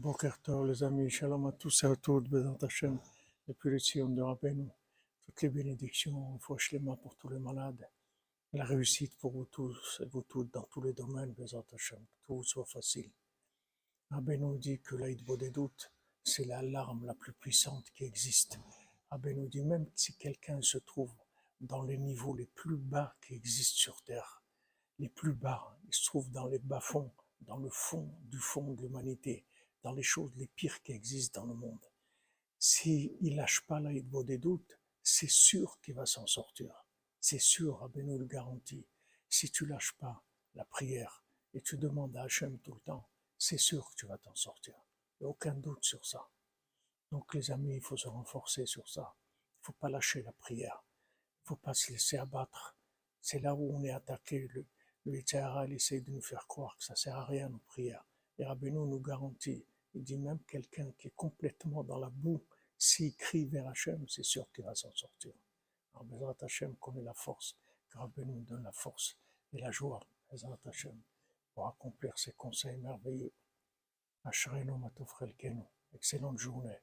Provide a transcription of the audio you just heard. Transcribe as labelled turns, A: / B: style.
A: Boker Tov, les amis, shalom à tous et à toutes, Bézant Hachem, depuis le Sion de Rabbeinu, toutes les bénédictions, une fois mains pour tous les malades, la réussite pour vous tous et vous toutes dans tous les domaines, Bézant Hachem, que tout soit facile. Rabbeinu dit que l'aide des doutes, c'est l'alarme la plus puissante qui existe. Rabbeinu dit même si quelqu'un se trouve dans les niveaux les plus bas qui existent sur Terre, les plus bas, il se trouve dans les bas-fonds, dans le fond du fond de l'humanité, dans les choses les pires qui existent dans le monde. S'il ne lâche pas l'aide des doutes, c'est sûr qu'il va s'en sortir. C'est sûr, Rabbeinu le garantit. Si tu lâches pas la prière et tu demandes à Hachem tout le temps, c'est sûr que tu vas t'en sortir. Il n'y a aucun doute sur ça. Donc les amis, il faut se renforcer sur ça. Il ne faut pas lâcher la prière. Il ne faut pas se laisser abattre. C'est là où on est attaqué. Le, le il essaie de nous faire croire que ça sert à rien nos prières. Et Rabbeinu nous garantit il dit même quelqu'un qui est complètement dans la boue, s'il crie vers Hachem, c'est sûr qu'il va s'en sortir. Alors, Bezrat Hachem connaît la force, car nous donne la force et la joie, Bezrat Hachem, pour accomplir ses conseils merveilleux. Achareno Matofrelkenu. Excellente journée.